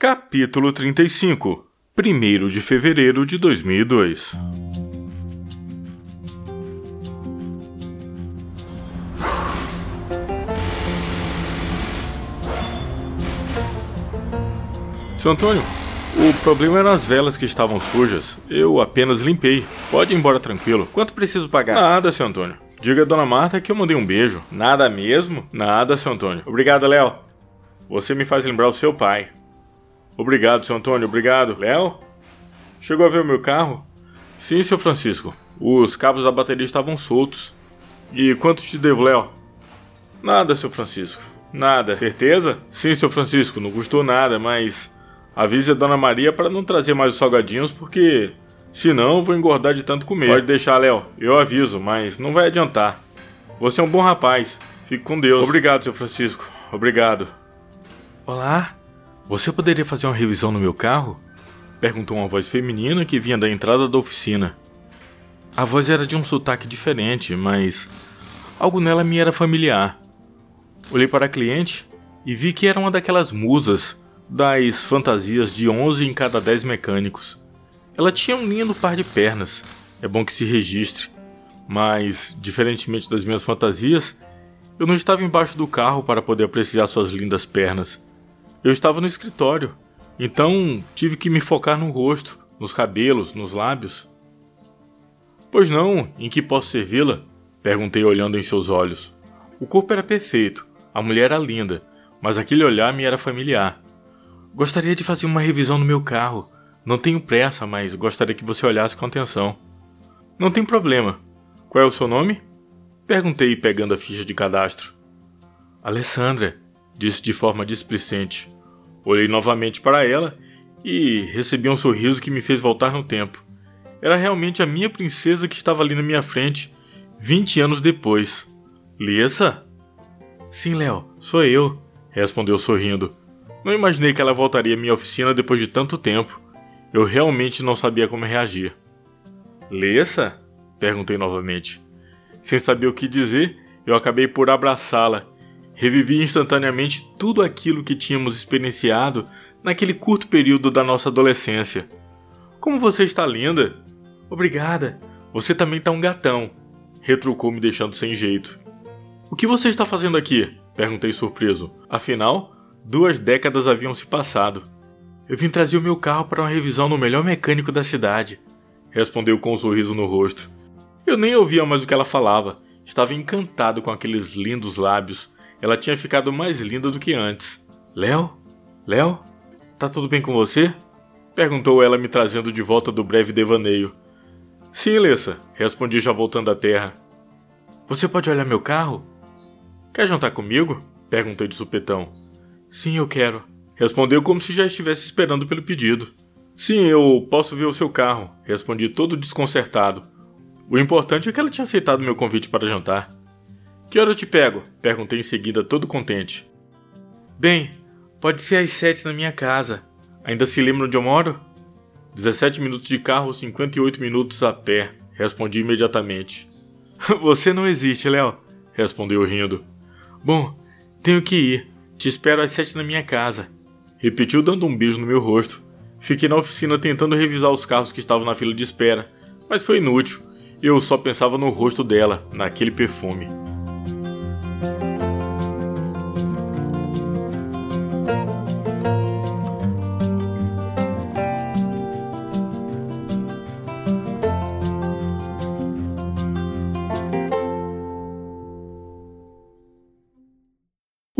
Capítulo 35 1 de fevereiro de 2002 Seu Antônio, o problema eram as velas que estavam sujas. Eu apenas limpei. Pode ir embora tranquilo. Quanto preciso pagar? Nada, seu Antônio. Diga a dona Marta que eu mandei um beijo. Nada mesmo? Nada, seu Antônio. Obrigado, Léo. Você me faz lembrar o seu pai. Obrigado, seu Antônio, obrigado. Léo? Chegou a ver o meu carro? Sim, seu Francisco. Os cabos da bateria estavam soltos. E quanto te devo, Léo? Nada, seu Francisco. Nada. Certeza? Sim, seu Francisco, não custou nada, mas avise a Dona Maria para não trazer mais os salgadinhos, porque senão vou engordar de tanto comer. Pode deixar, Léo. Eu aviso, mas não vai adiantar. Você é um bom rapaz. Fique com Deus. Obrigado, seu Francisco. Obrigado. Olá. Você poderia fazer uma revisão no meu carro? Perguntou uma voz feminina que vinha da entrada da oficina. A voz era de um sotaque diferente, mas algo nela me era familiar. Olhei para a cliente e vi que era uma daquelas musas das fantasias de 11 em cada 10 mecânicos. Ela tinha um lindo par de pernas, é bom que se registre, mas, diferentemente das minhas fantasias, eu não estava embaixo do carro para poder apreciar suas lindas pernas. Eu estava no escritório, então tive que me focar no rosto, nos cabelos, nos lábios. Pois não, em que posso servi-la? Perguntei olhando em seus olhos. O corpo era perfeito, a mulher era linda, mas aquele olhar me era familiar. Gostaria de fazer uma revisão no meu carro. Não tenho pressa, mas gostaria que você olhasse com atenção. Não tem problema. Qual é o seu nome? Perguntei pegando a ficha de cadastro. Alessandra, disse de forma displicente. Olhei novamente para ela e recebi um sorriso que me fez voltar no tempo. Era realmente a minha princesa que estava ali na minha frente, 20 anos depois. Lessa? Sim, Léo, sou eu, respondeu sorrindo. Não imaginei que ela voltaria à minha oficina depois de tanto tempo. Eu realmente não sabia como reagir. Lessa? perguntei novamente. Sem saber o que dizer, eu acabei por abraçá-la Revivi instantaneamente tudo aquilo que tínhamos experienciado naquele curto período da nossa adolescência. Como você está linda! Obrigada! Você também está um gatão! Retrucou me deixando sem jeito. O que você está fazendo aqui? Perguntei surpreso. Afinal, duas décadas haviam se passado. Eu vim trazer o meu carro para uma revisão no melhor mecânico da cidade. Respondeu com um sorriso no rosto. Eu nem ouvia mais o que ela falava. Estava encantado com aqueles lindos lábios, ela tinha ficado mais linda do que antes. Léo? Léo? Tá tudo bem com você? Perguntou ela, me trazendo de volta do breve devaneio. Sim, Lessa, respondi já voltando à terra. Você pode olhar meu carro? Quer jantar comigo? Perguntei de supetão. Sim, eu quero. Respondeu como se já estivesse esperando pelo pedido. Sim, eu posso ver o seu carro, respondi todo desconcertado. O importante é que ela tinha aceitado meu convite para jantar. Que hora eu te pego? Perguntei em seguida, todo contente. Bem, pode ser às sete na minha casa. Ainda se lembra onde eu moro? 17 minutos de carro, 58 minutos a pé, respondi imediatamente. Você não existe, Léo, respondeu rindo. Bom, tenho que ir. Te espero às sete na minha casa. Repetiu dando um beijo no meu rosto. Fiquei na oficina tentando revisar os carros que estavam na fila de espera, mas foi inútil. Eu só pensava no rosto dela, naquele perfume.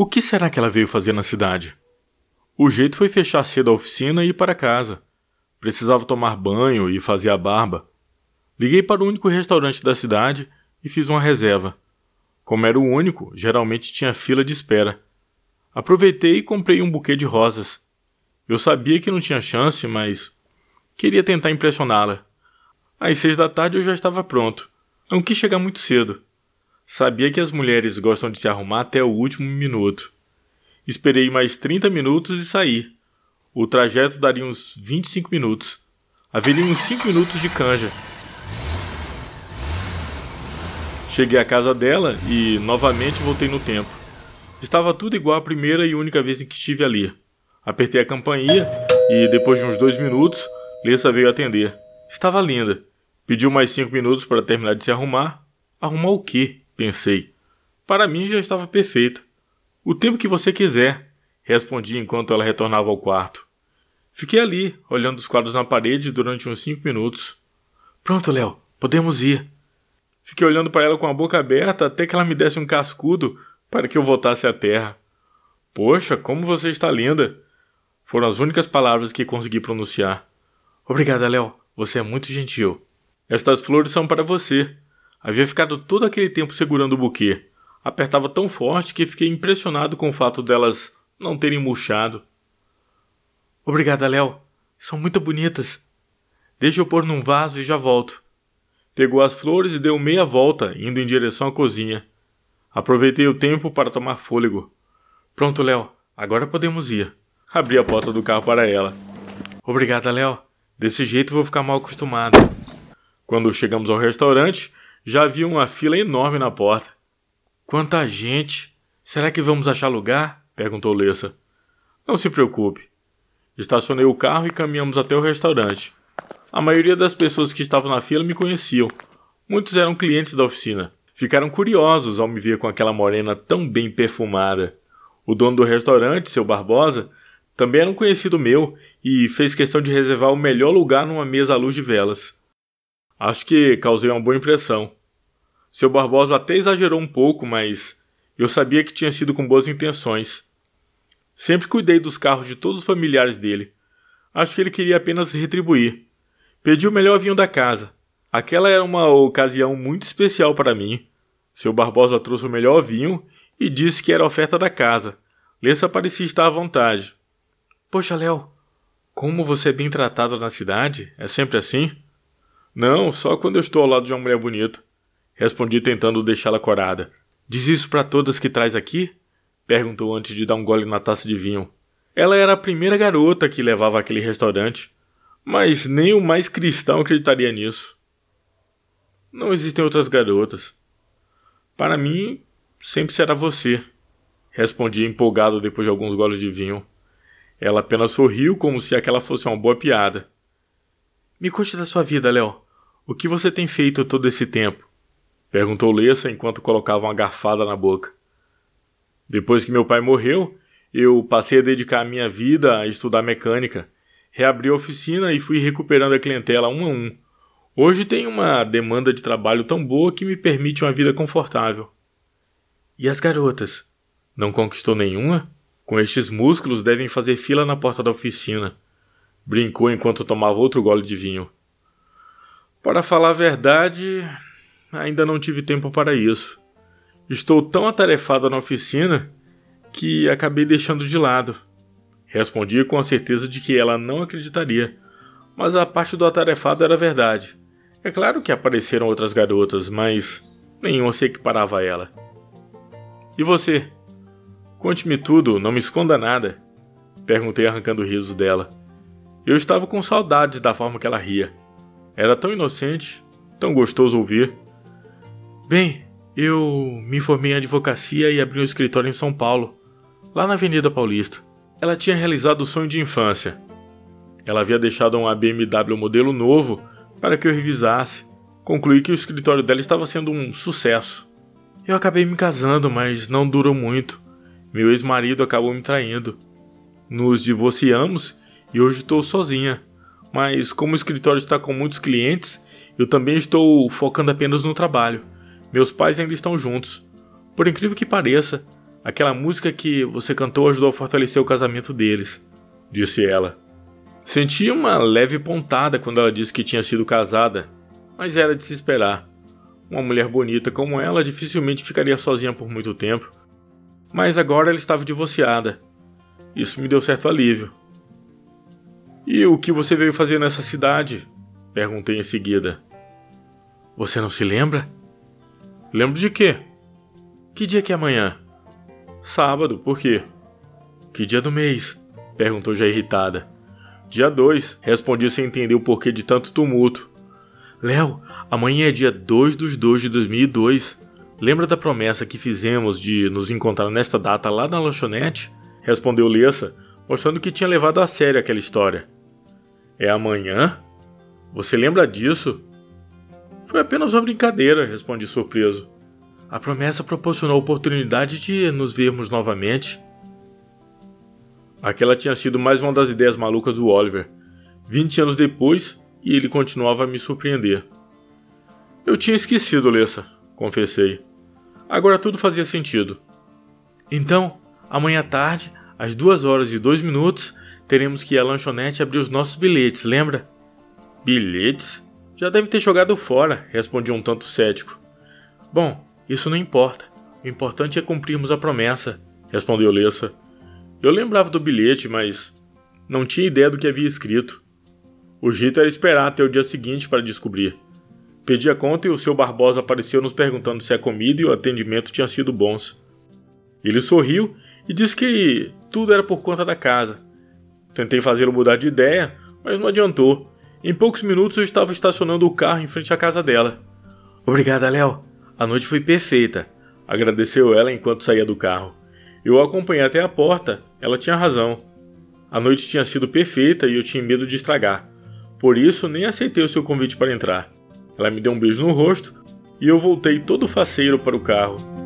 O que será que ela veio fazer na cidade? O jeito foi fechar cedo a oficina e ir para casa. Precisava tomar banho e fazer a barba. Liguei para o único restaurante da cidade e fiz uma reserva. Como era o único, geralmente tinha fila de espera. Aproveitei e comprei um buquê de rosas. Eu sabia que não tinha chance, mas queria tentar impressioná-la. Às seis da tarde eu já estava pronto. Não quis chegar muito cedo. Sabia que as mulheres gostam de se arrumar até o último minuto. Esperei mais 30 minutos e saí. O trajeto daria uns 25 minutos. Haveria uns 5 minutos de canja. Cheguei à casa dela e novamente voltei no tempo. Estava tudo igual à primeira e única vez em que estive ali. Apertei a campainha e, depois de uns dois minutos, Lessa veio atender. Estava linda. Pediu mais cinco minutos para terminar de se arrumar. Arrumar o quê? Pensei. Para mim já estava perfeita. O tempo que você quiser, respondi enquanto ela retornava ao quarto. Fiquei ali, olhando os quadros na parede durante uns cinco minutos. Pronto, Léo, podemos ir. Fiquei olhando para ela com a boca aberta até que ela me desse um cascudo para que eu voltasse à terra. Poxa, como você está linda! Foram as únicas palavras que consegui pronunciar. Obrigada, Léo. Você é muito gentil. Estas flores são para você. Havia ficado todo aquele tempo segurando o buquê. Apertava tão forte que fiquei impressionado com o fato delas não terem murchado. Obrigada, Léo. São muito bonitas. Deixa eu pôr num vaso e já volto. Pegou as flores e deu meia volta, indo em direção à cozinha. Aproveitei o tempo para tomar fôlego. Pronto, Léo. Agora podemos ir. Abri a porta do carro para ela. Obrigada, Léo. Desse jeito vou ficar mal acostumado. Quando chegamos ao restaurante, já havia uma fila enorme na porta. Quanta gente! Será que vamos achar lugar? perguntou Lessa. Não se preocupe. Estacionei o carro e caminhamos até o restaurante. A maioria das pessoas que estavam na fila me conheciam. Muitos eram clientes da oficina. Ficaram curiosos ao me ver com aquela morena tão bem perfumada. O dono do restaurante, seu Barbosa, também era um conhecido meu e fez questão de reservar o melhor lugar numa mesa à luz de velas. Acho que causei uma boa impressão. Seu Barbosa até exagerou um pouco, mas eu sabia que tinha sido com boas intenções. Sempre cuidei dos carros de todos os familiares dele. Acho que ele queria apenas retribuir. Pedi o melhor vinho da casa. Aquela era uma ocasião muito especial para mim. Seu Barbosa trouxe o melhor vinho e disse que era oferta da casa. Lessa parecia estar à vontade. Poxa, Léo, como você é bem tratado na cidade? É sempre assim? Não, só quando eu estou ao lado de uma mulher bonita. Respondi tentando deixá-la corada. Diz isso para todas que traz aqui? Perguntou antes de dar um gole na taça de vinho. Ela era a primeira garota que levava aquele restaurante, mas nem o mais cristão acreditaria nisso. Não existem outras garotas. Para mim, sempre será você. Respondi empolgado depois de alguns goles de vinho. Ela apenas sorriu como se aquela fosse uma boa piada. Me conte da sua vida, Léo. O que você tem feito todo esse tempo? Perguntou Lessa enquanto colocava uma garfada na boca. Depois que meu pai morreu, eu passei a dedicar minha vida a estudar mecânica. Reabri a oficina e fui recuperando a clientela um a um. Hoje tenho uma demanda de trabalho tão boa que me permite uma vida confortável. E as garotas? Não conquistou nenhuma? Com estes músculos devem fazer fila na porta da oficina. Brincou enquanto tomava outro gole de vinho. Para falar a verdade, ainda não tive tempo para isso. Estou tão atarefada na oficina que acabei deixando de lado. Respondi com a certeza de que ela não acreditaria, mas a parte do atarefado era verdade. É claro que apareceram outras garotas, mas nenhuma se equiparava a ela. E você? Conte-me tudo, não me esconda nada. Perguntei arrancando risos dela. Eu estava com saudades da forma que ela ria. Era tão inocente, tão gostoso ouvir. Bem, eu me formei em advocacia e abri um escritório em São Paulo, lá na Avenida Paulista. Ela tinha realizado o sonho de infância. Ela havia deixado uma BMW modelo novo para que eu revisasse. Concluí que o escritório dela estava sendo um sucesso. Eu acabei me casando, mas não durou muito. Meu ex-marido acabou me traindo. Nos divorciamos e hoje estou sozinha. Mas como o escritório está com muitos clientes, eu também estou focando apenas no trabalho. Meus pais ainda estão juntos. Por incrível que pareça, aquela música que você cantou ajudou a fortalecer o casamento deles, disse ela. Senti uma leve pontada quando ela disse que tinha sido casada, mas era de se esperar. Uma mulher bonita como ela dificilmente ficaria sozinha por muito tempo mas agora ela estava divorciada. Isso me deu certo alívio. E o que você veio fazer nessa cidade? Perguntei em seguida. Você não se lembra? Lembro de quê? Que dia que é amanhã? Sábado, por quê? Que dia do mês? Perguntou já irritada. Dia 2, respondi sem entender o porquê de tanto tumulto. Léo, amanhã é dia 2 dos 2 de 2002. Lembra da promessa que fizemos de nos encontrar nesta data lá na lanchonete? Respondeu Lessa, mostrando que tinha levado a sério aquela história. É amanhã? Você lembra disso? Foi apenas uma brincadeira, respondi surpreso. A promessa proporcionou a oportunidade de nos vermos novamente. Aquela tinha sido mais uma das ideias malucas do Oliver. Vinte anos depois, e ele continuava a me surpreender. Eu tinha esquecido, Lessa, confessei. Agora tudo fazia sentido. Então, amanhã à tarde, às duas horas e dois minutos, teremos que ir à lanchonete abrir os nossos bilhetes, lembra? Bilhetes? Já deve ter jogado fora, respondi um tanto cético. Bom, isso não importa. O importante é cumprirmos a promessa, respondeu Lessa. Eu lembrava do bilhete, mas não tinha ideia do que havia escrito. O jeito era esperar até o dia seguinte para descobrir. Pedi a conta e o seu Barbosa apareceu nos perguntando se a comida e o atendimento tinham sido bons. Ele sorriu e disse que tudo era por conta da casa. Tentei fazê-lo mudar de ideia, mas não adiantou. Em poucos minutos eu estava estacionando o carro em frente à casa dela. Obrigada, Léo. A noite foi perfeita, agradeceu ela enquanto saía do carro. Eu a acompanhei até a porta. Ela tinha razão. A noite tinha sido perfeita e eu tinha medo de estragar. Por isso, nem aceitei o seu convite para entrar. Ela me deu um beijo no rosto e eu voltei todo faceiro para o carro.